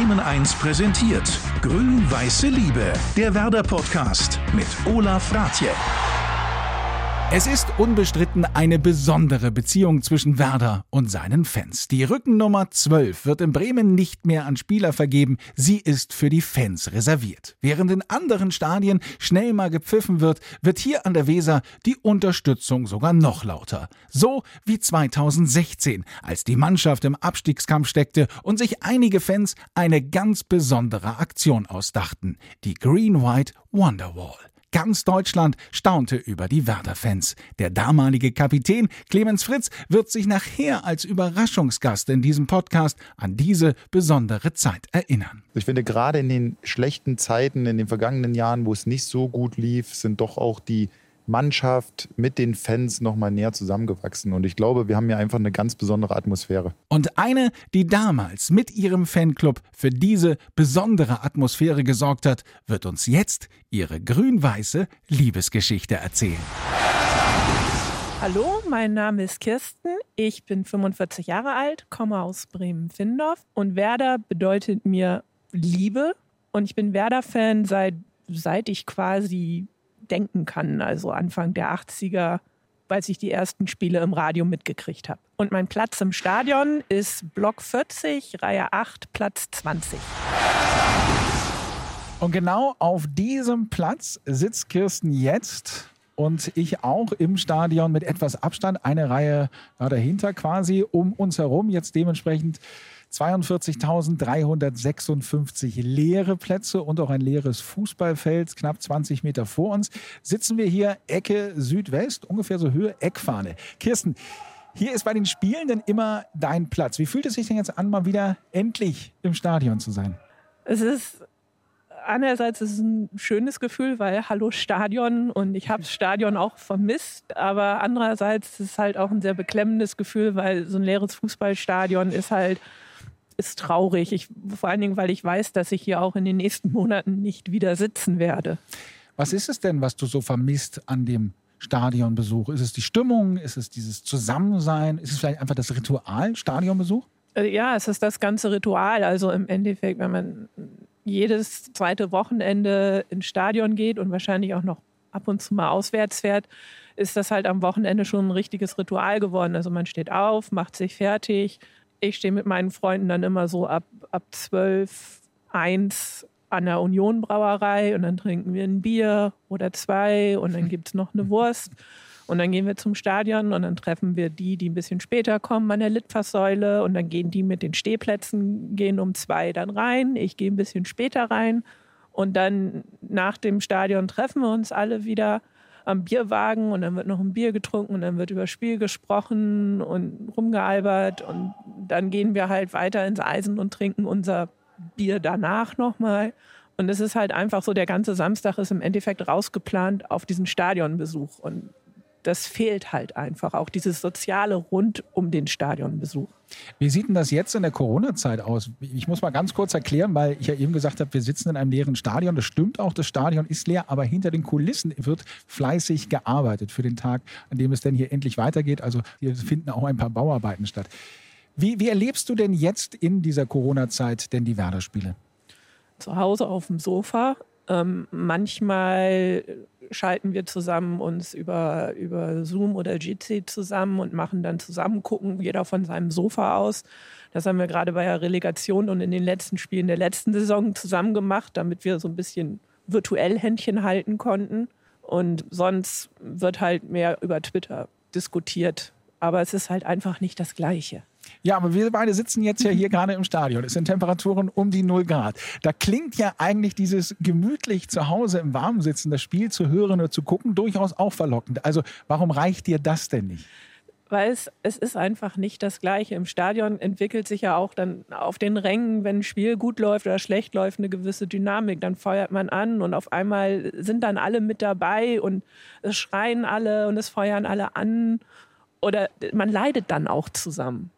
Bremen 1 präsentiert Grün-Weiße Liebe, der Werder-Podcast mit Olaf Ratje. Es ist unbestritten eine besondere Beziehung zwischen Werder und seinen Fans. Die Rückennummer 12 wird in Bremen nicht mehr an Spieler vergeben, sie ist für die Fans reserviert. Während in anderen Stadien schnell mal gepfiffen wird, wird hier an der Weser die Unterstützung sogar noch lauter. So wie 2016, als die Mannschaft im Abstiegskampf steckte und sich einige Fans eine ganz besondere Aktion ausdachten, die Green-White Wonderwall. Ganz Deutschland staunte über die Werder-Fans. Der damalige Kapitän Clemens Fritz wird sich nachher als Überraschungsgast in diesem Podcast an diese besondere Zeit erinnern. Ich finde, gerade in den schlechten Zeiten, in den vergangenen Jahren, wo es nicht so gut lief, sind doch auch die Mannschaft mit den Fans nochmal näher zusammengewachsen. Und ich glaube, wir haben hier einfach eine ganz besondere Atmosphäre. Und eine, die damals mit ihrem Fanclub für diese besondere Atmosphäre gesorgt hat, wird uns jetzt ihre grün-weiße Liebesgeschichte erzählen. Hallo, mein Name ist Kirsten. Ich bin 45 Jahre alt, komme aus Bremen-Findorf und Werder bedeutet mir Liebe. Und ich bin Werder-Fan seit, seit ich quasi denken kann, also Anfang der 80er, als ich die ersten Spiele im Radio mitgekriegt habe. Und mein Platz im Stadion ist Block 40, Reihe 8, Platz 20. Und genau auf diesem Platz sitzt Kirsten jetzt und ich auch im Stadion mit etwas Abstand, eine Reihe dahinter quasi um uns herum, jetzt dementsprechend 42.356 leere Plätze und auch ein leeres Fußballfeld, knapp 20 Meter vor uns. Sitzen wir hier Ecke Südwest, ungefähr so Höhe Eckfahne. Kirsten, hier ist bei den Spielenden immer dein Platz. Wie fühlt es sich denn jetzt an, mal wieder endlich im Stadion zu sein? Es ist einerseits ist es ein schönes Gefühl, weil hallo Stadion und ich habe das Stadion auch vermisst, aber andererseits ist es halt auch ein sehr beklemmendes Gefühl, weil so ein leeres Fußballstadion ist halt ist traurig. Ich, vor allen Dingen, weil ich weiß, dass ich hier auch in den nächsten Monaten nicht wieder sitzen werde. Was ist es denn, was du so vermisst an dem Stadionbesuch? Ist es die Stimmung? Ist es dieses Zusammensein? Ist es vielleicht einfach das Ritual Stadionbesuch? Äh, ja, es ist das ganze Ritual. Also im Endeffekt, wenn man jedes zweite Wochenende ins Stadion geht und wahrscheinlich auch noch ab und zu mal auswärts fährt, ist das halt am Wochenende schon ein richtiges Ritual geworden. Also man steht auf, macht sich fertig, ich stehe mit meinen Freunden dann immer so ab, ab 12, 1 an der Union Brauerei und dann trinken wir ein Bier oder zwei und dann gibt es noch eine Wurst. Und dann gehen wir zum Stadion und dann treffen wir die, die ein bisschen später kommen an der Litfaßsäule und dann gehen die mit den Stehplätzen, gehen um zwei dann rein. Ich gehe ein bisschen später rein und dann nach dem Stadion treffen wir uns alle wieder am Bierwagen und dann wird noch ein Bier getrunken und dann wird über Spiel gesprochen und rumgealbert und dann gehen wir halt weiter ins Eisen und trinken unser Bier danach nochmal. Und es ist halt einfach so, der ganze Samstag ist im Endeffekt rausgeplant auf diesen Stadionbesuch. Und das fehlt halt einfach, auch dieses Soziale rund um den Stadionbesuch. Wie sieht denn das jetzt in der Corona-Zeit aus? Ich muss mal ganz kurz erklären, weil ich ja eben gesagt habe, wir sitzen in einem leeren Stadion. Das stimmt auch, das Stadion ist leer, aber hinter den Kulissen wird fleißig gearbeitet für den Tag, an dem es denn hier endlich weitergeht. Also hier finden auch ein paar Bauarbeiten statt. Wie, wie erlebst du denn jetzt in dieser Corona-Zeit denn die Werder-Spiele? Zu Hause auf dem Sofa. Ähm, manchmal schalten wir zusammen uns über, über Zoom oder Jitsi zusammen und machen dann zusammen, gucken jeder von seinem Sofa aus. Das haben wir gerade bei der Relegation und in den letzten Spielen der letzten Saison zusammen gemacht, damit wir so ein bisschen virtuell Händchen halten konnten. Und sonst wird halt mehr über Twitter diskutiert. Aber es ist halt einfach nicht das Gleiche. Ja, aber wir beide sitzen jetzt ja hier gerade im Stadion. Es sind Temperaturen um die 0 Grad. Da klingt ja eigentlich dieses gemütlich zu Hause im Warmen sitzen, das Spiel zu hören oder zu gucken, durchaus auch verlockend. Also warum reicht dir das denn nicht? Weil es, es ist einfach nicht das Gleiche. Im Stadion entwickelt sich ja auch dann auf den Rängen, wenn ein Spiel gut läuft oder schlecht läuft, eine gewisse Dynamik. Dann feuert man an und auf einmal sind dann alle mit dabei und es schreien alle und es feuern alle an. Oder man leidet dann auch zusammen.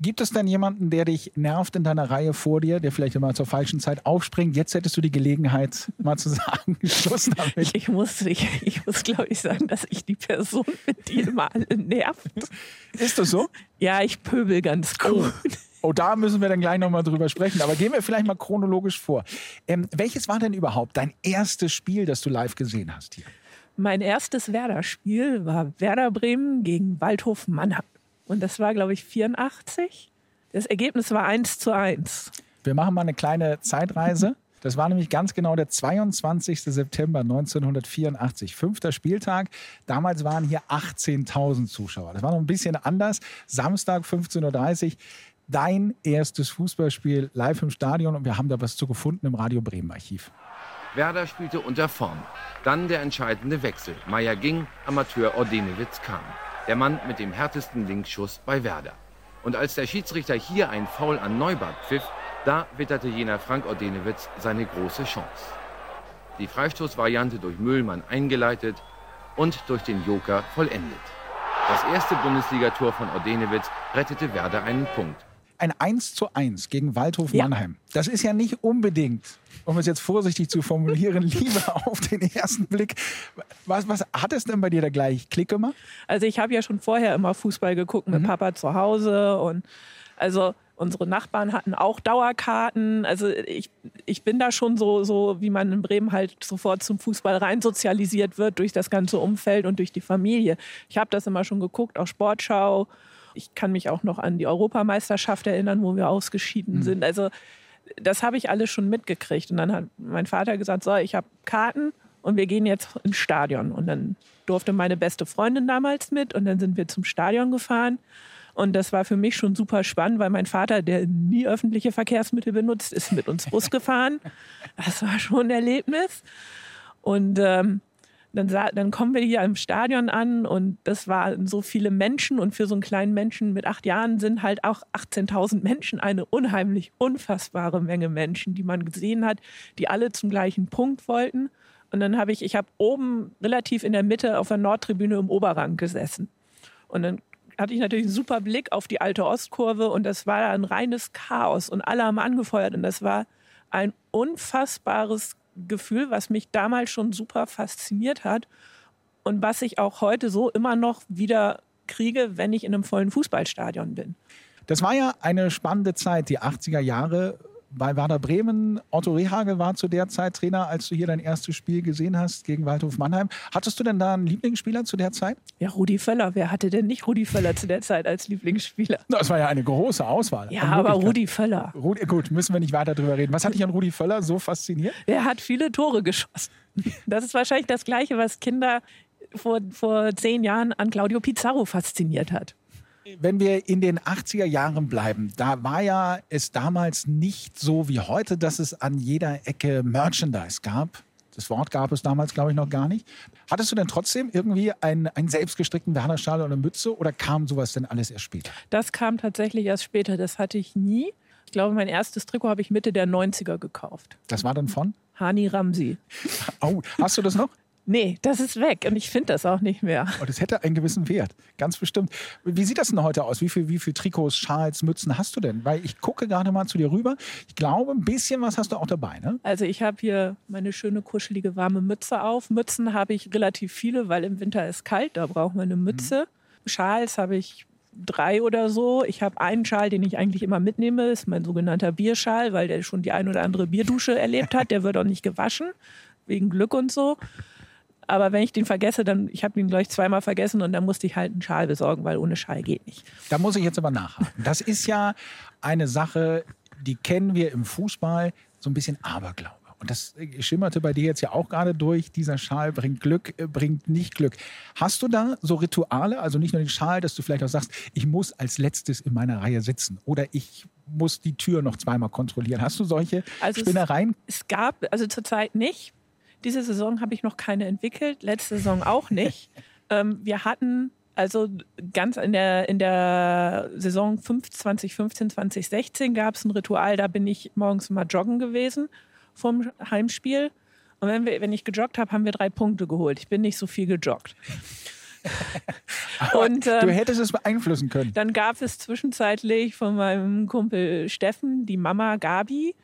Gibt es denn jemanden, der dich nervt in deiner Reihe vor dir, der vielleicht immer zur falschen Zeit aufspringt? Jetzt hättest du die Gelegenheit, mal zu sagen, Schluss damit. Ich muss, ich, ich muss glaube ich, sagen, dass ich die Person bin, die immer alle nervt. Ist das so? Ja, ich pöbel ganz gut. Oh. Oh, da müssen wir dann gleich nochmal drüber sprechen. Aber gehen wir vielleicht mal chronologisch vor. Ähm, welches war denn überhaupt dein erstes Spiel, das du live gesehen hast hier? Mein erstes Werder-Spiel war Werder Bremen gegen Waldhof Mannheim. Und das war, glaube ich, 84. Das Ergebnis war 1 zu 1. Wir machen mal eine kleine Zeitreise. Das war nämlich ganz genau der 22. September 1984, fünfter Spieltag. Damals waren hier 18.000 Zuschauer. Das war noch ein bisschen anders. Samstag 15.30 Uhr. Dein erstes Fußballspiel live im Stadion und wir haben da was zu gefunden im Radio Bremen Archiv. Werder spielte unter Form. Dann der entscheidende Wechsel. Meier ging, Amateur Ordenewitz kam. Der Mann mit dem härtesten Linksschuss bei Werder. Und als der Schiedsrichter hier ein Foul an Neubart pfiff, da witterte jener Frank Ordenewitz seine große Chance. Die Freistoßvariante durch Müllmann eingeleitet und durch den Joker vollendet. Das erste Bundesligator von Ordenewitz rettete Werder einen Punkt ein 1 zu 1 gegen Waldhof ja. Mannheim. Das ist ja nicht unbedingt, um es jetzt vorsichtig zu formulieren, Liebe auf den ersten Blick. Was, was hat es denn bei dir da gleich Klick gemacht? Also ich habe ja schon vorher immer Fußball geguckt mit mhm. Papa zu Hause und also unsere Nachbarn hatten auch Dauerkarten. Also ich, ich bin da schon so, so, wie man in Bremen halt sofort zum Fußball rein sozialisiert wird durch das ganze Umfeld und durch die Familie. Ich habe das immer schon geguckt, auch Sportschau ich kann mich auch noch an die Europameisterschaft erinnern, wo wir ausgeschieden mhm. sind. Also das habe ich alles schon mitgekriegt. Und dann hat mein Vater gesagt, so, ich habe Karten und wir gehen jetzt ins Stadion. Und dann durfte meine beste Freundin damals mit und dann sind wir zum Stadion gefahren. Und das war für mich schon super spannend, weil mein Vater, der nie öffentliche Verkehrsmittel benutzt, ist mit uns Bus gefahren. Das war schon ein Erlebnis. Und ähm, dann, dann kommen wir hier im Stadion an und das waren so viele Menschen und für so einen kleinen Menschen mit acht Jahren sind halt auch 18.000 Menschen eine unheimlich unfassbare Menge Menschen, die man gesehen hat, die alle zum gleichen Punkt wollten. Und dann habe ich, ich habe oben relativ in der Mitte auf der Nordtribüne im Oberrang gesessen. Und dann hatte ich natürlich einen super Blick auf die alte Ostkurve und das war ein reines Chaos und alle haben angefeuert und das war ein unfassbares Gefühl, was mich damals schon super fasziniert hat und was ich auch heute so immer noch wieder kriege, wenn ich in einem vollen Fußballstadion bin. Das war ja eine spannende Zeit, die 80er Jahre bei Werder Bremen. Otto Rehagel war zu der Zeit Trainer, als du hier dein erstes Spiel gesehen hast gegen Waldhof Mannheim. Hattest du denn da einen Lieblingsspieler zu der Zeit? Ja, Rudi Völler. Wer hatte denn nicht Rudi Völler zu der Zeit als Lieblingsspieler? Das war ja eine große Auswahl. Ja, aber Rudi Völler. Rudi, gut, müssen wir nicht weiter drüber reden. Was hat dich an Rudi Völler so fasziniert? Er hat viele Tore geschossen. Das ist wahrscheinlich das Gleiche, was Kinder vor, vor zehn Jahren an Claudio Pizarro fasziniert hat wenn wir in den 80er Jahren bleiben, da war ja es damals nicht so wie heute, dass es an jeder Ecke Merchandise gab. Das Wort gab es damals, glaube ich, noch gar nicht. Hattest du denn trotzdem irgendwie einen, einen selbstgestrickten Werner-Schal oder Mütze oder kam sowas denn alles erst später? Das kam tatsächlich erst später. Das hatte ich nie. Ich glaube, mein erstes Trikot habe ich Mitte der 90er gekauft. Das war dann von? Hani Ramsi. Oh, hast du das noch? Nee, das ist weg und ich finde das auch nicht mehr. Oh, das hätte einen gewissen Wert, ganz bestimmt. Wie sieht das denn heute aus? Wie viel, wie viel Trikots, Schals, Mützen hast du denn? Weil ich gucke gerade mal zu dir rüber. Ich glaube, ein bisschen was hast du auch dabei, ne? Also ich habe hier meine schöne, kuschelige, warme Mütze auf. Mützen habe ich relativ viele, weil im Winter ist kalt, da braucht man eine Mütze. Mhm. Schals habe ich drei oder so. Ich habe einen Schal, den ich eigentlich immer mitnehme, das ist mein sogenannter Bierschal, weil der schon die ein oder andere Bierdusche erlebt hat. Der wird auch nicht gewaschen, wegen Glück und so. Aber wenn ich den vergesse, dann, ich habe ihn gleich zweimal vergessen und dann musste ich halt einen Schal besorgen, weil ohne Schal geht nicht. Da muss ich jetzt aber nachhaken. Das ist ja eine Sache, die kennen wir im Fußball, so ein bisschen Aberglaube. Und das schimmerte bei dir jetzt ja auch gerade durch. Dieser Schal bringt Glück, äh, bringt nicht Glück. Hast du da so Rituale, also nicht nur den Schal, dass du vielleicht auch sagst, ich muss als letztes in meiner Reihe sitzen oder ich muss die Tür noch zweimal kontrollieren. Hast du solche also Spinnereien? Es, es gab, also zurzeit nicht. Diese Saison habe ich noch keine entwickelt, letzte Saison auch nicht. ähm, wir hatten also ganz in der, in der Saison 2015, 2016 gab es ein Ritual, da bin ich morgens mal joggen gewesen vom Heimspiel. Und wenn, wir, wenn ich gejoggt habe, haben wir drei Punkte geholt. Ich bin nicht so viel gejoggt. und, ähm, du hättest es beeinflussen können. Dann gab es zwischenzeitlich von meinem Kumpel Steffen die Mama Gabi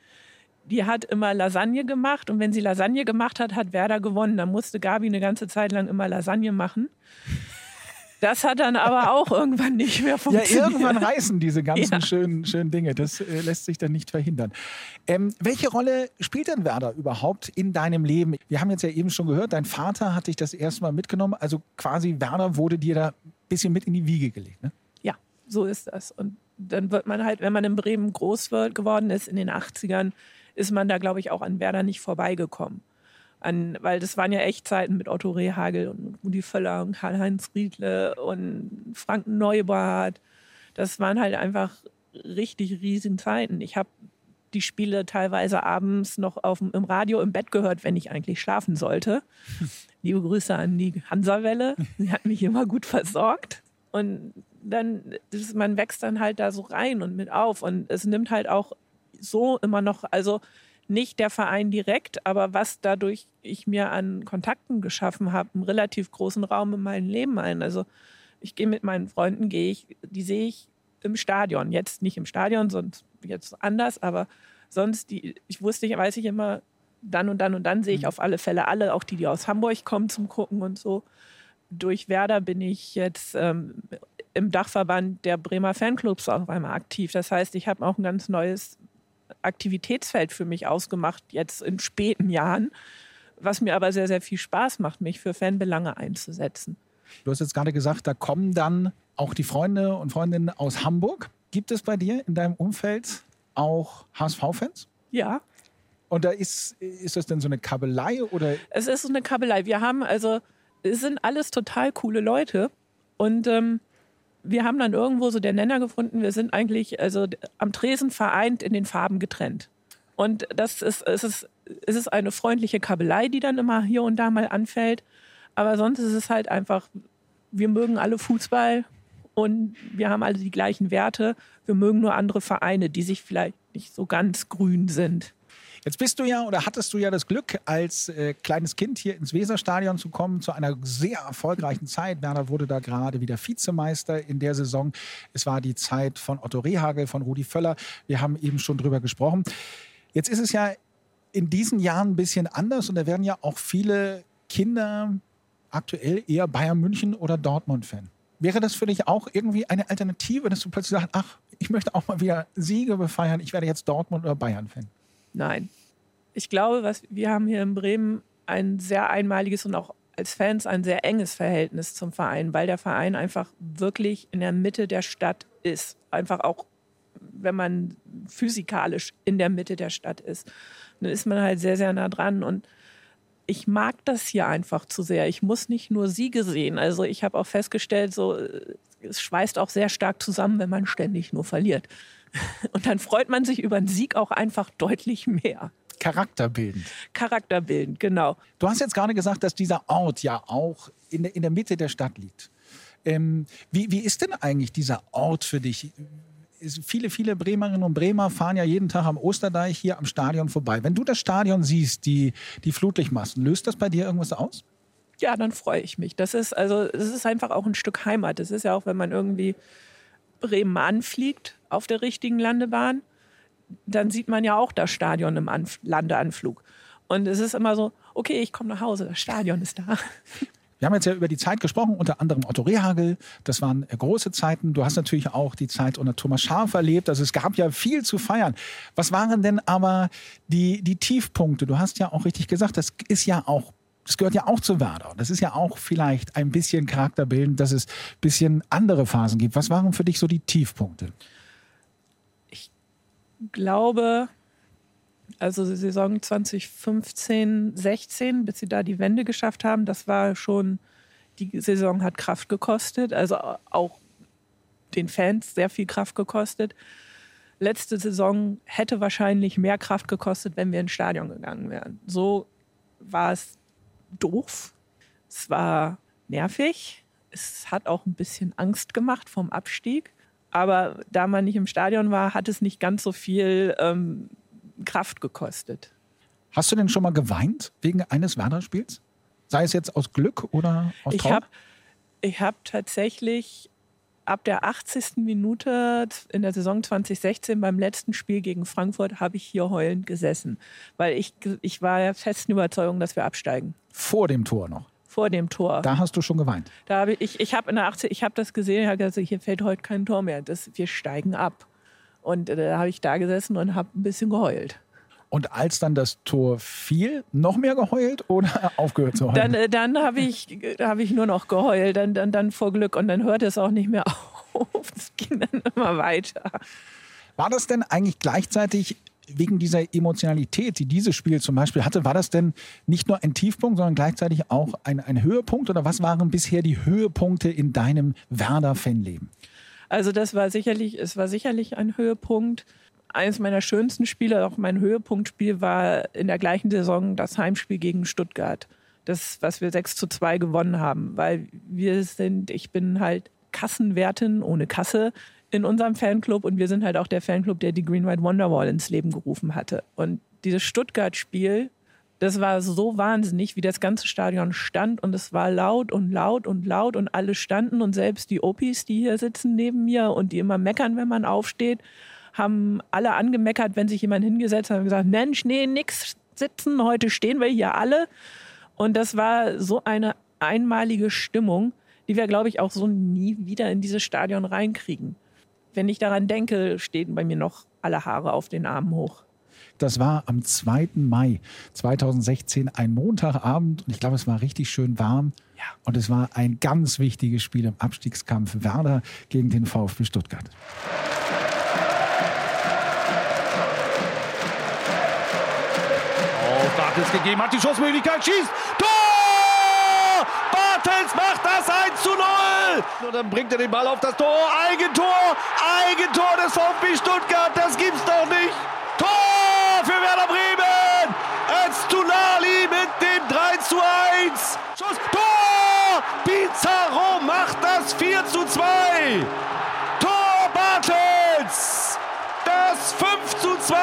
die hat immer Lasagne gemacht und wenn sie Lasagne gemacht hat, hat Werder gewonnen. Dann musste Gabi eine ganze Zeit lang immer Lasagne machen. Das hat dann aber auch irgendwann nicht mehr funktioniert. Ja, irgendwann reißen diese ganzen ja. schönen, schönen Dinge. Das äh, lässt sich dann nicht verhindern. Ähm, welche Rolle spielt denn Werder überhaupt in deinem Leben? Wir haben jetzt ja eben schon gehört, dein Vater hat dich das erste Mal mitgenommen. Also quasi Werder wurde dir da ein bisschen mit in die Wiege gelegt. Ne? Ja, so ist das. Und dann wird man halt, wenn man in Bremen groß geworden ist in den 80ern, ist man da, glaube ich, auch an Werder nicht vorbeigekommen. An, weil das waren ja echt Zeiten mit Otto Rehagel und Rudi Völler und Karl-Heinz Riedle und Frank Neubart. Das waren halt einfach richtig riesen Zeiten. Ich habe die Spiele teilweise abends noch auf, im Radio im Bett gehört, wenn ich eigentlich schlafen sollte. Liebe Grüße an die Hansawelle. Sie hat mich immer gut versorgt. Und dann, das, man wächst dann halt da so rein und mit auf. Und es nimmt halt auch so immer noch, also nicht der Verein direkt, aber was dadurch ich mir an Kontakten geschaffen habe, einen relativ großen Raum in meinem Leben ein. Also ich gehe mit meinen Freunden, gehe ich, die sehe ich im Stadion. Jetzt nicht im Stadion, sonst jetzt anders, aber sonst, die, ich wusste, weiß ich immer, dann und dann und dann sehe ich mhm. auf alle Fälle alle, auch die, die aus Hamburg kommen zum Gucken und so. Durch Werder bin ich jetzt ähm, im Dachverband der Bremer Fanclubs auf einmal aktiv. Das heißt, ich habe auch ein ganz neues Aktivitätsfeld für mich ausgemacht, jetzt in späten Jahren, was mir aber sehr, sehr viel Spaß macht, mich für Fanbelange einzusetzen. Du hast jetzt gerade gesagt, da kommen dann auch die Freunde und Freundinnen aus Hamburg. Gibt es bei dir in deinem Umfeld auch HSV-Fans? Ja. Und da ist, ist das denn so eine Kabelei oder? Es ist so eine Kabelei. Wir haben also, es sind alles total coole Leute und ähm, wir haben dann irgendwo so der Nenner gefunden, wir sind eigentlich also am Tresen vereint in den Farben getrennt. Und das ist, es ist, es ist eine freundliche Kabelei, die dann immer hier und da mal anfällt. Aber sonst ist es halt einfach, wir mögen alle Fußball und wir haben alle die gleichen Werte. Wir mögen nur andere Vereine, die sich vielleicht nicht so ganz grün sind. Jetzt bist du ja oder hattest du ja das Glück, als äh, kleines Kind hier ins Weserstadion zu kommen, zu einer sehr erfolgreichen Zeit. Werner wurde da gerade wieder Vizemeister in der Saison. Es war die Zeit von Otto Rehagel, von Rudi Völler. Wir haben eben schon drüber gesprochen. Jetzt ist es ja in diesen Jahren ein bisschen anders und da werden ja auch viele Kinder aktuell eher Bayern München oder Dortmund-Fan. Wäre das für dich auch irgendwie eine Alternative, dass du plötzlich sagst, ach, ich möchte auch mal wieder Siege befeiern, ich werde jetzt Dortmund oder Bayern-Fan? Nein. Ich glaube, was wir haben hier in Bremen ein sehr einmaliges und auch als Fans ein sehr enges Verhältnis zum Verein, weil der Verein einfach wirklich in der Mitte der Stadt ist. Einfach auch, wenn man physikalisch in der Mitte der Stadt ist, dann ist man halt sehr, sehr nah dran. Und ich mag das hier einfach zu sehr. Ich muss nicht nur Siege sehen. Also ich habe auch festgestellt, so es schweißt auch sehr stark zusammen, wenn man ständig nur verliert. Und dann freut man sich über einen Sieg auch einfach deutlich mehr. Charakterbildend. Charakterbildend, genau. Du hast jetzt gerade gesagt, dass dieser Ort ja auch in der, in der Mitte der Stadt liegt. Ähm, wie, wie ist denn eigentlich dieser Ort für dich? Viele, viele Bremerinnen und Bremer fahren ja jeden Tag am Osterdeich hier am Stadion vorbei. Wenn du das Stadion siehst, die, die Flutlichtmassen, löst das bei dir irgendwas aus? Ja, dann freue ich mich. Das ist also, das ist einfach auch ein Stück Heimat. Das ist ja auch, wenn man irgendwie Bremen anfliegt auf der richtigen Landebahn, dann sieht man ja auch das Stadion im Anf Landeanflug. Und es ist immer so, okay, ich komme nach Hause, das Stadion ist da. Wir haben jetzt ja über die Zeit gesprochen, unter anderem Otto Rehagel. Das waren äh, große Zeiten. Du hast natürlich auch die Zeit unter Thomas Schaaf erlebt. Also es gab ja viel zu feiern. Was waren denn aber die, die Tiefpunkte? Du hast ja auch richtig gesagt, das ist ja auch das gehört ja auch zu Werder. Das ist ja auch vielleicht ein bisschen charakterbildend, dass es ein bisschen andere Phasen gibt. Was waren für dich so die Tiefpunkte? Ich glaube, also Saison 2015, 16, bis sie da die Wende geschafft haben, das war schon, die Saison hat Kraft gekostet, also auch den Fans sehr viel Kraft gekostet. Letzte Saison hätte wahrscheinlich mehr Kraft gekostet, wenn wir ins Stadion gegangen wären. So war es doof. Es war nervig. Es hat auch ein bisschen Angst gemacht vom Abstieg. Aber da man nicht im Stadion war, hat es nicht ganz so viel ähm, Kraft gekostet. Hast du denn schon mal geweint wegen eines Werder-Spiels? Sei es jetzt aus Glück oder aus Traum? Ich habe ich hab tatsächlich ab der 80. Minute in der Saison 2016 beim letzten Spiel gegen Frankfurt habe ich hier heulend gesessen, weil ich, ich war der festen Überzeugung, dass wir absteigen. Vor dem Tor noch? vor dem Tor. Da hast du schon geweint. Da habe ich, ich habe in der 80, ich habe das gesehen, ich habe gesagt, hier fällt heute kein Tor mehr. Das, wir steigen ab. Und äh, da habe ich da gesessen und habe ein bisschen geheult. Und als dann das Tor fiel, noch mehr geheult oder aufgehört zu heulen? Dann, äh, dann habe ich, hab ich nur noch geheult, dann, dann, dann vor Glück. Und dann hörte es auch nicht mehr auf. Es ging dann immer weiter. War das denn eigentlich gleichzeitig wegen dieser Emotionalität, die dieses Spiel zum Beispiel hatte, war das denn nicht nur ein Tiefpunkt, sondern gleichzeitig auch ein, ein Höhepunkt? Oder was waren bisher die Höhepunkte in deinem Werder-Fanleben? Also das war sicherlich, es war sicherlich ein Höhepunkt. Eines meiner schönsten Spiele, auch mein Höhepunktspiel, war in der gleichen Saison das Heimspiel gegen Stuttgart. Das, was wir 6 zu 2 gewonnen haben. Weil wir sind, ich bin halt Kassenwertin ohne Kasse in unserem Fanclub und wir sind halt auch der Fanclub, der die Green White Wonderwall ins Leben gerufen hatte. Und dieses Stuttgart-Spiel, das war so wahnsinnig, wie das ganze Stadion stand und es war laut und laut und laut und alle standen und selbst die Opis, die hier sitzen neben mir und die immer meckern, wenn man aufsteht, haben alle angemeckert, wenn sich jemand hingesetzt hat und gesagt, Mensch, nee, nix sitzen, heute stehen wir hier alle. Und das war so eine einmalige Stimmung, die wir, glaube ich, auch so nie wieder in dieses Stadion reinkriegen. Wenn ich daran denke, stehen bei mir noch alle Haare auf den Armen hoch. Das war am 2. Mai 2016, ein Montagabend. Und ich glaube, es war richtig schön warm. Ja. Und es war ein ganz wichtiges Spiel im Abstiegskampf Werder gegen den VfB Stuttgart. Bartels gegeben, hat die Schussmöglichkeit, schießt! Tor! Bartels macht das 1 zu 0! Und dann bringt er den Ball auf das Tor. Eigentor! Eigentor des VfB Stuttgart! Das gibt's doch nicht! Tor für Werder Bremen! Öztunali mit dem 3 zu 1! Schuss! Tor! Pizarro macht das 4 zu 2! Tor Bartels! Das 5 zu 2!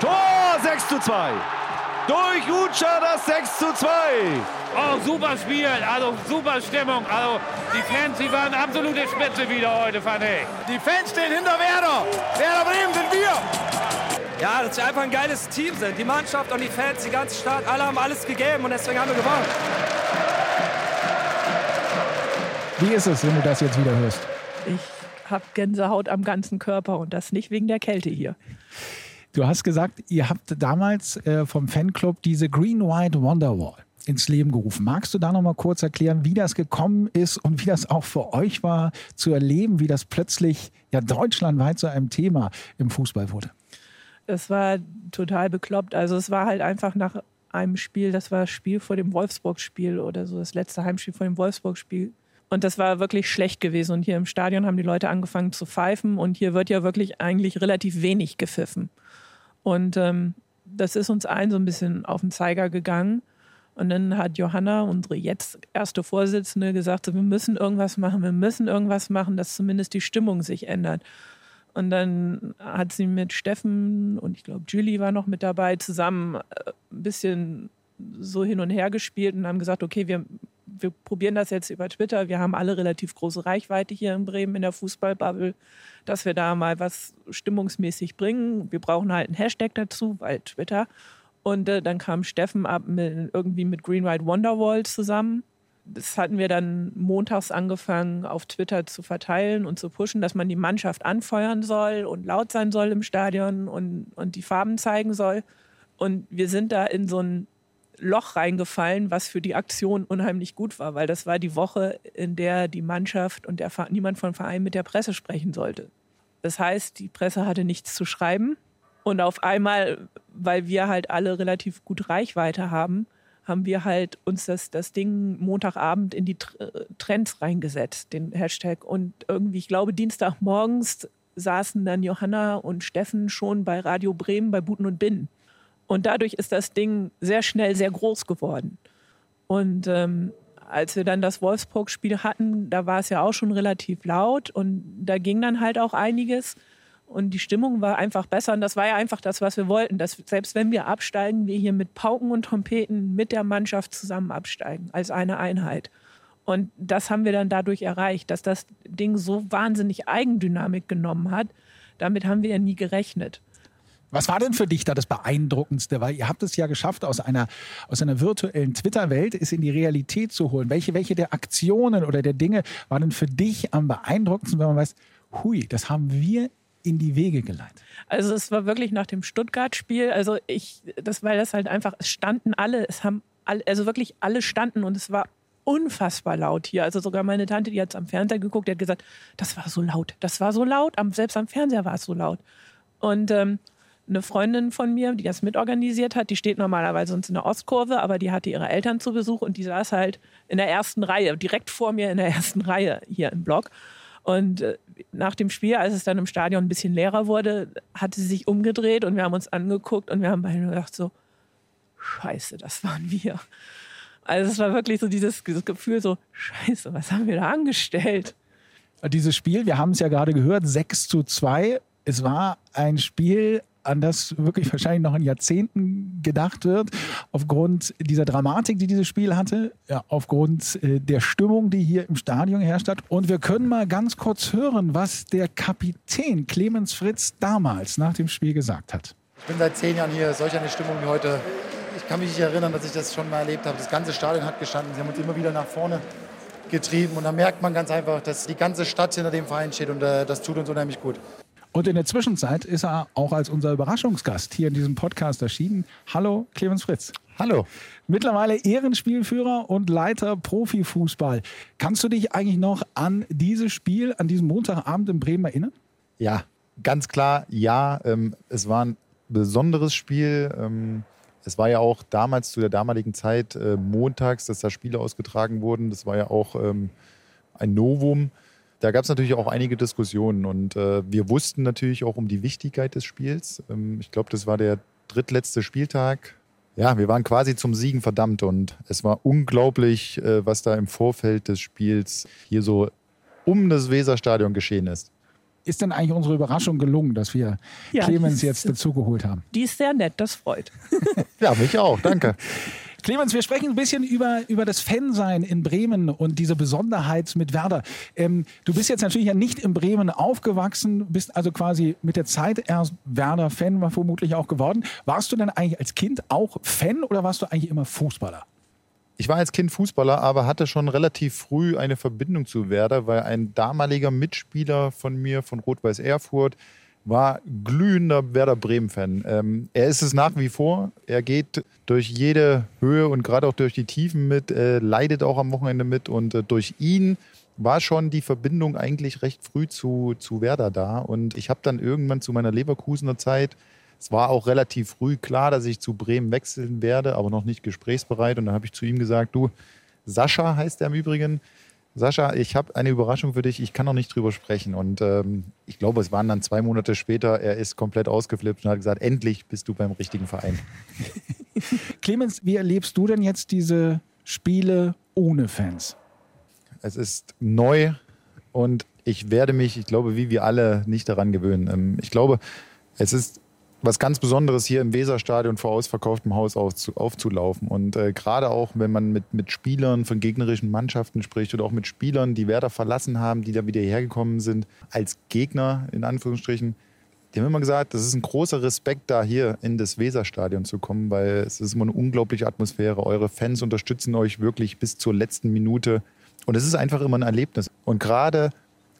Tor 6 zu 2! Durch Ucha das 6 zu 2! Oh, super Spiel, also super Stimmung. Also die Fans, die waren absolute Spitze wieder heute, fand ich. Die Fans stehen hinter Werder. Werder Bremen sind wir. Ja, dass wir einfach ein geiles Team sind. Die Mannschaft und die Fans, die ganze Stadt, alle haben alles gegeben und deswegen haben wir gewonnen. Wie ist es, wenn du das jetzt wieder hörst? Ich habe Gänsehaut am ganzen Körper und das nicht wegen der Kälte hier. Du hast gesagt, ihr habt damals äh, vom Fanclub diese Green White Wonderwall ins Leben gerufen. Magst du da noch mal kurz erklären, wie das gekommen ist und wie das auch für euch war zu erleben, wie das plötzlich ja deutschlandweit zu einem Thema im Fußball wurde? Es war total bekloppt. Also es war halt einfach nach einem Spiel, das war das Spiel vor dem Wolfsburg-Spiel oder so, das letzte Heimspiel vor dem Wolfsburg-Spiel. Und das war wirklich schlecht gewesen. Und hier im Stadion haben die Leute angefangen zu pfeifen. Und hier wird ja wirklich eigentlich relativ wenig gepfiffen. Und ähm, das ist uns allen so ein bisschen auf den Zeiger gegangen. Und dann hat Johanna, unsere jetzt erste Vorsitzende, gesagt, wir müssen irgendwas machen, wir müssen irgendwas machen, dass zumindest die Stimmung sich ändert. Und dann hat sie mit Steffen und ich glaube Julie war noch mit dabei zusammen äh, ein bisschen so hin und her gespielt und haben gesagt, okay, wir, wir probieren das jetzt über Twitter. Wir haben alle relativ große Reichweite hier in Bremen in der Fußballbubble, dass wir da mal was stimmungsmäßig bringen. Wir brauchen halt einen Hashtag dazu, weil Twitter. Und äh, dann kam Steffen ab mit, irgendwie mit Green White Wonderwall zusammen. Das hatten wir dann montags angefangen auf Twitter zu verteilen und zu pushen, dass man die Mannschaft anfeuern soll und laut sein soll im Stadion und, und die Farben zeigen soll. Und wir sind da in so ein Loch reingefallen, was für die Aktion unheimlich gut war, weil das war die Woche, in der die Mannschaft und der, niemand vom Verein mit der Presse sprechen sollte. Das heißt, die Presse hatte nichts zu schreiben und auf einmal, weil wir halt alle relativ gut Reichweite haben, haben wir halt uns das, das Ding Montagabend in die Trends reingesetzt, den Hashtag. Und irgendwie, ich glaube, Dienstagmorgens saßen dann Johanna und Steffen schon bei Radio Bremen bei Buten und Binnen. Und dadurch ist das Ding sehr schnell sehr groß geworden. Und ähm, als wir dann das Wolfsburg-Spiel hatten, da war es ja auch schon relativ laut und da ging dann halt auch einiges. Und die Stimmung war einfach besser. Und das war ja einfach das, was wir wollten. Dass selbst wenn wir absteigen, wir hier mit Pauken und Trompeten mit der Mannschaft zusammen absteigen, als eine Einheit. Und das haben wir dann dadurch erreicht, dass das Ding so wahnsinnig Eigendynamik genommen hat. Damit haben wir ja nie gerechnet. Was war denn für dich da das Beeindruckendste? Weil ihr habt es ja geschafft, aus einer, aus einer virtuellen Twitter-Welt es in die Realität zu holen. Welche, welche der Aktionen oder der Dinge waren denn für dich am beeindruckendsten, wenn man weiß, hui, das haben wir in die Wege geleitet? Also es war wirklich nach dem Stuttgart-Spiel, also ich, das, weil das halt einfach, es standen alle, es haben alle, also wirklich alle standen und es war unfassbar laut hier. Also sogar meine Tante, die hat am Fernseher geguckt, die hat gesagt, das war so laut, das war so laut, selbst am Fernseher war es so laut. Und ähm, eine Freundin von mir, die das mitorganisiert hat, die steht normalerweise uns in der Ostkurve, aber die hatte ihre Eltern zu Besuch und die saß halt in der ersten Reihe, direkt vor mir in der ersten Reihe hier im Block. Und äh, nach dem Spiel, als es dann im Stadion ein bisschen leerer wurde, hatte sie sich umgedreht und wir haben uns angeguckt und wir haben beide gedacht so, scheiße, das waren wir. Also es war wirklich so dieses, dieses Gefühl so, scheiße, was haben wir da angestellt? Dieses Spiel, wir haben es ja gerade gehört, 6 zu 2. Es war ein Spiel, an das wirklich wahrscheinlich noch in Jahrzehnten gedacht wird, aufgrund dieser Dramatik, die dieses Spiel hatte, ja, aufgrund äh, der Stimmung, die hier im Stadion herrscht hat. Und wir können mal ganz kurz hören, was der Kapitän Clemens Fritz damals nach dem Spiel gesagt hat. Ich bin seit zehn Jahren hier, solch eine Stimmung wie heute. Ich kann mich nicht erinnern, dass ich das schon mal erlebt habe. Das ganze Stadion hat gestanden. Sie haben uns immer wieder nach vorne getrieben. Und da merkt man ganz einfach, dass die ganze Stadt hinter dem Verein steht. Und äh, das tut uns unheimlich gut. Und in der Zwischenzeit ist er auch als unser Überraschungsgast hier in diesem Podcast erschienen. Hallo, Clemens Fritz. Hallo. Mittlerweile Ehrenspielführer und Leiter Profifußball. Kannst du dich eigentlich noch an dieses Spiel, an diesem Montagabend in Bremen erinnern? Ja, ganz klar, ja. Ähm, es war ein besonderes Spiel. Ähm, es war ja auch damals zu der damaligen Zeit äh, montags, dass da Spiele ausgetragen wurden. Das war ja auch ähm, ein Novum. Da gab es natürlich auch einige Diskussionen und äh, wir wussten natürlich auch um die Wichtigkeit des Spiels. Ähm, ich glaube, das war der drittletzte Spieltag. Ja, wir waren quasi zum Siegen verdammt und es war unglaublich, äh, was da im Vorfeld des Spiels hier so um das Weserstadion geschehen ist. Ist denn eigentlich unsere Überraschung gelungen, dass wir ja, Clemens jetzt dazugeholt haben? Die ist sehr nett, das freut. ja, mich auch, danke. Clemens, wir sprechen ein bisschen über, über das Fansein in Bremen und diese Besonderheit mit Werder. Ähm, du bist jetzt natürlich ja nicht in Bremen aufgewachsen, bist also quasi mit der Zeit erst Werder-Fan, war vermutlich auch geworden. Warst du denn eigentlich als Kind auch Fan oder warst du eigentlich immer Fußballer? Ich war als Kind Fußballer, aber hatte schon relativ früh eine Verbindung zu Werder, weil ein damaliger Mitspieler von mir von Rot-Weiß Erfurt war glühender Werder Bremen-Fan. Ähm, er ist es nach wie vor. Er geht durch jede Höhe und gerade auch durch die Tiefen mit, äh, leidet auch am Wochenende mit und äh, durch ihn war schon die Verbindung eigentlich recht früh zu, zu Werder da. Und ich habe dann irgendwann zu meiner Leverkusener Zeit, es war auch relativ früh klar, dass ich zu Bremen wechseln werde, aber noch nicht gesprächsbereit. Und dann habe ich zu ihm gesagt, du, Sascha heißt er im Übrigen, Sascha, ich habe eine Überraschung für dich. Ich kann noch nicht drüber sprechen. Und ähm, ich glaube, es waren dann zwei Monate später. Er ist komplett ausgeflippt und hat gesagt: Endlich bist du beim richtigen Verein. Clemens, wie erlebst du denn jetzt diese Spiele ohne Fans? Es ist neu und ich werde mich, ich glaube, wie wir alle, nicht daran gewöhnen. Ähm, ich glaube, es ist was ganz Besonderes hier im Weserstadion vor ausverkauftem Haus aufzulaufen. Und äh, gerade auch, wenn man mit, mit Spielern von gegnerischen Mannschaften spricht oder auch mit Spielern, die Werder verlassen haben, die da wieder hergekommen sind, als Gegner in Anführungsstrichen, die haben immer gesagt, das ist ein großer Respekt, da hier in das Weserstadion zu kommen, weil es ist immer eine unglaubliche Atmosphäre. Eure Fans unterstützen euch wirklich bis zur letzten Minute. Und es ist einfach immer ein Erlebnis. Und gerade,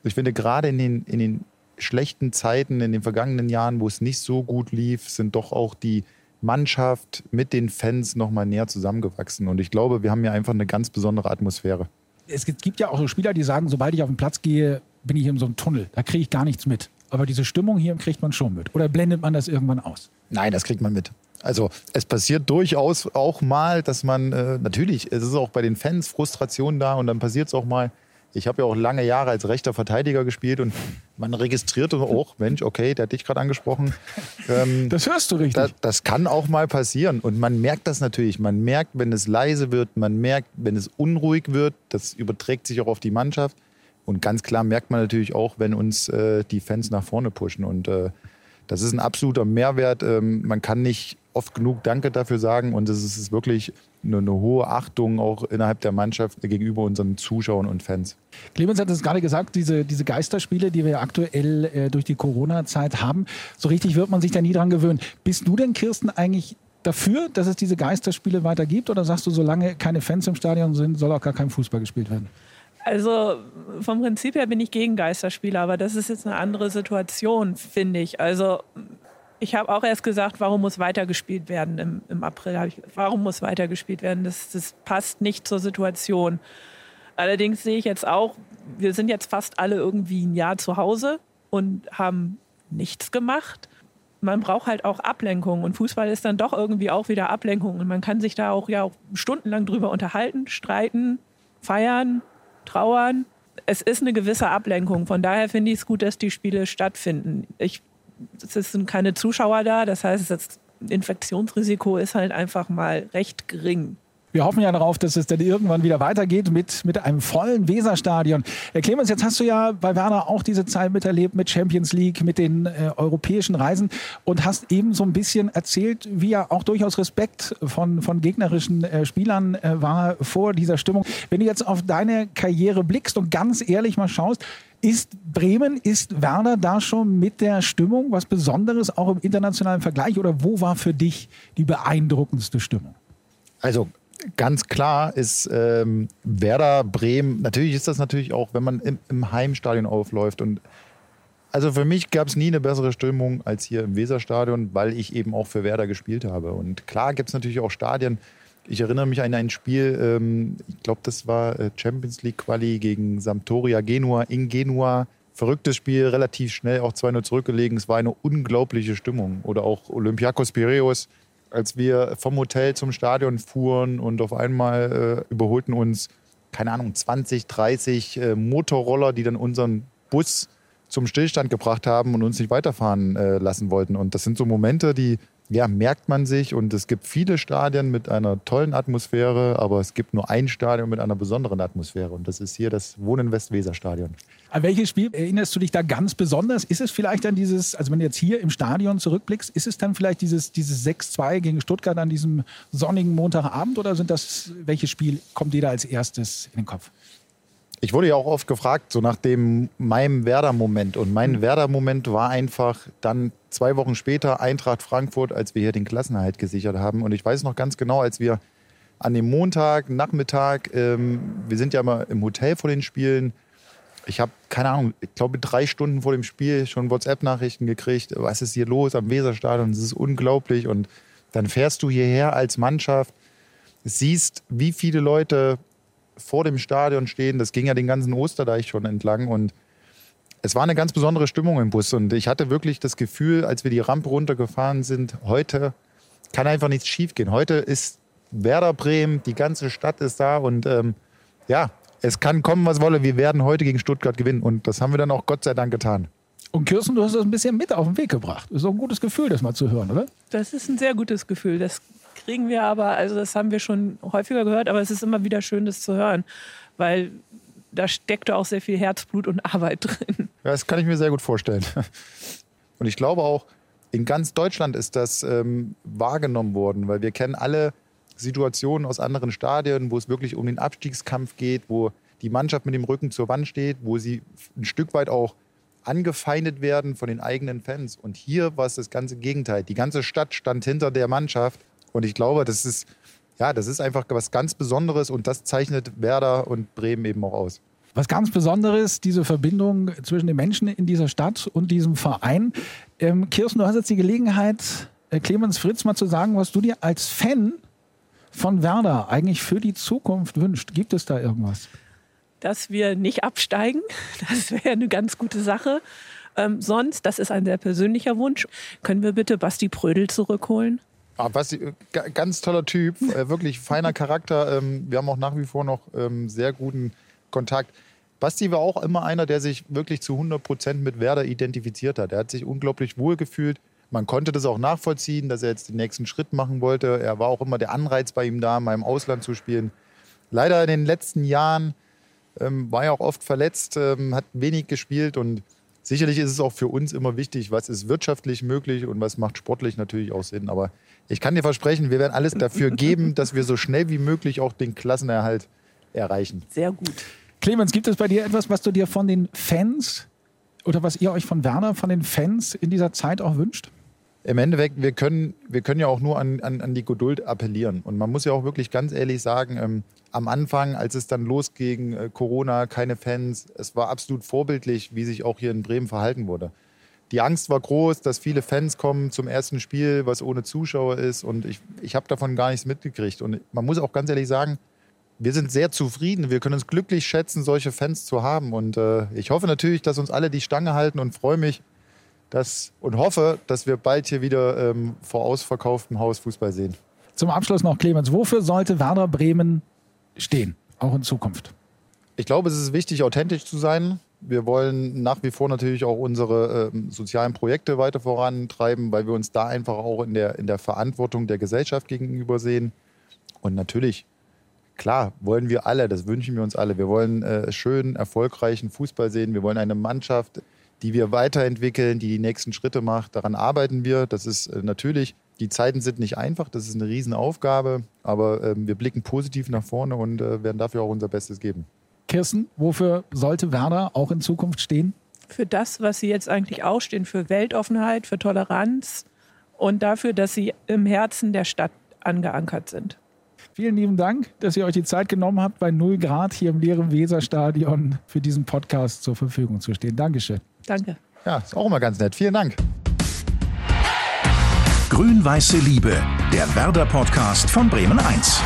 ich finde, gerade in den, in den schlechten Zeiten in den vergangenen Jahren, wo es nicht so gut lief, sind doch auch die Mannschaft mit den Fans noch mal näher zusammengewachsen. Und ich glaube, wir haben hier einfach eine ganz besondere Atmosphäre. Es gibt ja auch so Spieler, die sagen, sobald ich auf den Platz gehe, bin ich in so einem Tunnel. Da kriege ich gar nichts mit. Aber diese Stimmung hier kriegt man schon mit. Oder blendet man das irgendwann aus? Nein, das kriegt man mit. Also es passiert durchaus auch mal, dass man, äh, natürlich, es ist auch bei den Fans Frustration da und dann passiert es auch mal, ich habe ja auch lange Jahre als rechter Verteidiger gespielt und man registrierte auch, Mensch, okay, der hat dich gerade angesprochen. Ähm, das hörst du richtig. Da, das kann auch mal passieren. Und man merkt das natürlich. Man merkt, wenn es leise wird, man merkt, wenn es unruhig wird. Das überträgt sich auch auf die Mannschaft. Und ganz klar merkt man natürlich auch, wenn uns äh, die Fans nach vorne pushen. Und äh, Das ist ein absoluter Mehrwert. Ähm, man kann nicht oft genug Danke dafür sagen und es ist wirklich eine, eine, hohe Achtung auch innerhalb der Mannschaft gegenüber unseren Zuschauern und Fans. Clemens hat es gerade gesagt, diese, diese Geisterspiele, die wir aktuell äh, durch die Corona-Zeit haben, so richtig wird man sich da nie dran gewöhnen. Bist du denn, Kirsten, eigentlich dafür, dass es diese Geisterspiele weiter gibt oder sagst du, solange keine Fans im Stadion sind, soll auch gar kein Fußball gespielt werden? Also vom Prinzip her bin ich gegen Geisterspiele, aber das ist jetzt eine andere Situation, finde ich. Also ich habe auch erst gesagt, warum muss weitergespielt werden im, im April. Ich, warum muss weitergespielt werden? Das, das passt nicht zur Situation. Allerdings sehe ich jetzt auch, wir sind jetzt fast alle irgendwie ein Jahr zu Hause und haben nichts gemacht. Man braucht halt auch Ablenkung und Fußball ist dann doch irgendwie auch wieder Ablenkung und man kann sich da auch ja auch stundenlang drüber unterhalten, streiten, feiern, trauern. Es ist eine gewisse Ablenkung. Von daher finde ich es gut, dass die Spiele stattfinden. Ich es sind keine Zuschauer da, das heißt, das Infektionsrisiko ist halt einfach mal recht gering. Wir hoffen ja darauf, dass es dann irgendwann wieder weitergeht mit, mit einem vollen Weserstadion. Herr Clemens, jetzt hast du ja bei Werner auch diese Zeit miterlebt mit Champions League, mit den äh, europäischen Reisen und hast eben so ein bisschen erzählt, wie ja auch durchaus Respekt von, von gegnerischen äh, Spielern äh, war vor dieser Stimmung. Wenn du jetzt auf deine Karriere blickst und ganz ehrlich mal schaust, ist Bremen, ist Werder da schon mit der Stimmung was Besonderes, auch im internationalen Vergleich? Oder wo war für dich die beeindruckendste Stimmung? Also ganz klar ist ähm, Werder Bremen, natürlich ist das natürlich auch, wenn man im, im Heimstadion aufläuft. Und also für mich gab es nie eine bessere Stimmung als hier im Weserstadion, weil ich eben auch für Werder gespielt habe. Und klar gibt es natürlich auch Stadien, ich erinnere mich an ein Spiel, ähm, ich glaube, das war äh, Champions League Quali gegen Sampdoria Genua in Genua. Verrücktes Spiel, relativ schnell auch 2-0 zurückgelegen. Es war eine unglaubliche Stimmung. Oder auch Olympiakos Piraeus, als wir vom Hotel zum Stadion fuhren und auf einmal äh, überholten uns, keine Ahnung, 20, 30 äh, Motorroller, die dann unseren Bus zum Stillstand gebracht haben und uns nicht weiterfahren äh, lassen wollten. Und das sind so Momente, die ja, merkt man sich und es gibt viele Stadien mit einer tollen Atmosphäre, aber es gibt nur ein Stadion mit einer besonderen Atmosphäre und das ist hier das Wohnen Westweser Stadion. An welches Spiel erinnerst du dich da ganz besonders? Ist es vielleicht dann dieses, also wenn du jetzt hier im Stadion zurückblickst, ist es dann vielleicht dieses, dieses 6-2 gegen Stuttgart an diesem sonnigen Montagabend oder sind das, welches Spiel kommt dir da als erstes in den Kopf? Ich wurde ja auch oft gefragt, so nach dem meinem Werder-Moment. Und mein mhm. Werder-Moment war einfach dann zwei Wochen später Eintracht Frankfurt, als wir hier den Klassenerhalt gesichert haben. Und ich weiß noch ganz genau, als wir an dem Montag, Nachmittag, ähm, wir sind ja mal im Hotel vor den Spielen. Ich habe, keine Ahnung, ich glaube drei Stunden vor dem Spiel schon WhatsApp-Nachrichten gekriegt. Was ist hier los am Weserstadion? Das ist unglaublich. Und dann fährst du hierher als Mannschaft, siehst, wie viele Leute vor dem Stadion stehen. Das ging ja den ganzen Osterdeich schon entlang und es war eine ganz besondere Stimmung im Bus und ich hatte wirklich das Gefühl, als wir die Rampe runtergefahren sind, heute kann einfach nichts schiefgehen. Heute ist Werder Bremen, die ganze Stadt ist da und ähm, ja, es kann kommen, was wolle. Wir werden heute gegen Stuttgart gewinnen und das haben wir dann auch Gott sei Dank getan. Und Kirsten, du hast das ein bisschen mit auf den Weg gebracht. Das ist auch ein gutes Gefühl, das mal zu hören, oder? Das ist ein sehr gutes Gefühl. Das kriegen wir aber, also das haben wir schon häufiger gehört, aber es ist immer wieder schön, das zu hören, weil da steckt auch sehr viel Herzblut und Arbeit drin. Das kann ich mir sehr gut vorstellen. Und ich glaube auch, in ganz Deutschland ist das ähm, wahrgenommen worden, weil wir kennen alle Situationen aus anderen Stadien, wo es wirklich um den Abstiegskampf geht, wo die Mannschaft mit dem Rücken zur Wand steht, wo sie ein Stück weit auch angefeindet werden von den eigenen Fans. Und hier war es das ganze Gegenteil. Die ganze Stadt stand hinter der Mannschaft und ich glaube, das ist, ja, das ist einfach was ganz Besonderes und das zeichnet Werder und Bremen eben auch aus. Was ganz Besonderes, diese Verbindung zwischen den Menschen in dieser Stadt und diesem Verein. Ähm, Kirsten, du hast jetzt die Gelegenheit, äh, Clemens Fritz mal zu sagen, was du dir als Fan von Werder eigentlich für die Zukunft wünscht. Gibt es da irgendwas? Dass wir nicht absteigen, das wäre eine ganz gute Sache. Ähm, sonst, das ist ein sehr persönlicher Wunsch, können wir bitte Basti Prödel zurückholen? Ah, Basti, äh, ganz toller Typ, äh, wirklich feiner Charakter. Ähm, wir haben auch nach wie vor noch ähm, sehr guten Kontakt. Basti war auch immer einer, der sich wirklich zu 100 Prozent mit Werder identifiziert hat. Er hat sich unglaublich wohl gefühlt. Man konnte das auch nachvollziehen, dass er jetzt den nächsten Schritt machen wollte. Er war auch immer der Anreiz bei ihm da, mal im Ausland zu spielen. Leider in den letzten Jahren ähm, war er auch oft verletzt, ähm, hat wenig gespielt und sicherlich ist es auch für uns immer wichtig, was ist wirtschaftlich möglich und was macht sportlich natürlich auch Sinn. Aber ich kann dir versprechen, wir werden alles dafür geben, dass wir so schnell wie möglich auch den Klassenerhalt erreichen. Sehr gut. Clemens, gibt es bei dir etwas, was du dir von den Fans oder was ihr euch von Werder, von den Fans in dieser Zeit auch wünscht? Im Endeffekt, wir können, wir können ja auch nur an, an, an die Geduld appellieren. Und man muss ja auch wirklich ganz ehrlich sagen, ähm, am Anfang, als es dann losging, äh, Corona, keine Fans, es war absolut vorbildlich, wie sich auch hier in Bremen verhalten wurde. Die Angst war groß, dass viele Fans kommen zum ersten Spiel, was ohne Zuschauer ist. Und ich, ich habe davon gar nichts mitgekriegt. Und man muss auch ganz ehrlich sagen, wir sind sehr zufrieden. Wir können uns glücklich schätzen, solche Fans zu haben. Und äh, ich hoffe natürlich, dass uns alle die Stange halten und freue mich dass, und hoffe, dass wir bald hier wieder ähm, vor ausverkauftem Haus Fußball sehen. Zum Abschluss noch, Clemens, wofür sollte Werder Bremen stehen, auch in Zukunft? Ich glaube, es ist wichtig, authentisch zu sein. Wir wollen nach wie vor natürlich auch unsere äh, sozialen Projekte weiter vorantreiben, weil wir uns da einfach auch in der, in der Verantwortung der Gesellschaft gegenüber sehen. Und natürlich klar, wollen wir alle, das wünschen wir uns alle. Wir wollen äh, schönen, erfolgreichen Fußball sehen. Wir wollen eine Mannschaft, die wir weiterentwickeln, die die nächsten Schritte macht. Daran arbeiten wir. Das ist äh, natürlich, die Zeiten sind nicht einfach, das ist eine Riesenaufgabe, aber äh, wir blicken positiv nach vorne und äh, werden dafür auch unser Bestes geben. Kirsten, wofür sollte Werder auch in Zukunft stehen? Für das, was sie jetzt eigentlich auch stehen, für Weltoffenheit, für Toleranz und dafür, dass sie im Herzen der Stadt angeankert sind. Vielen lieben Dank, dass ihr euch die Zeit genommen habt, bei 0 Grad hier im leeren Weserstadion für diesen Podcast zur Verfügung zu stehen. Dankeschön. Danke. Ja, ist auch immer ganz nett. Vielen Dank. Grün-Weiße Liebe, der Werder-Podcast von Bremen 1.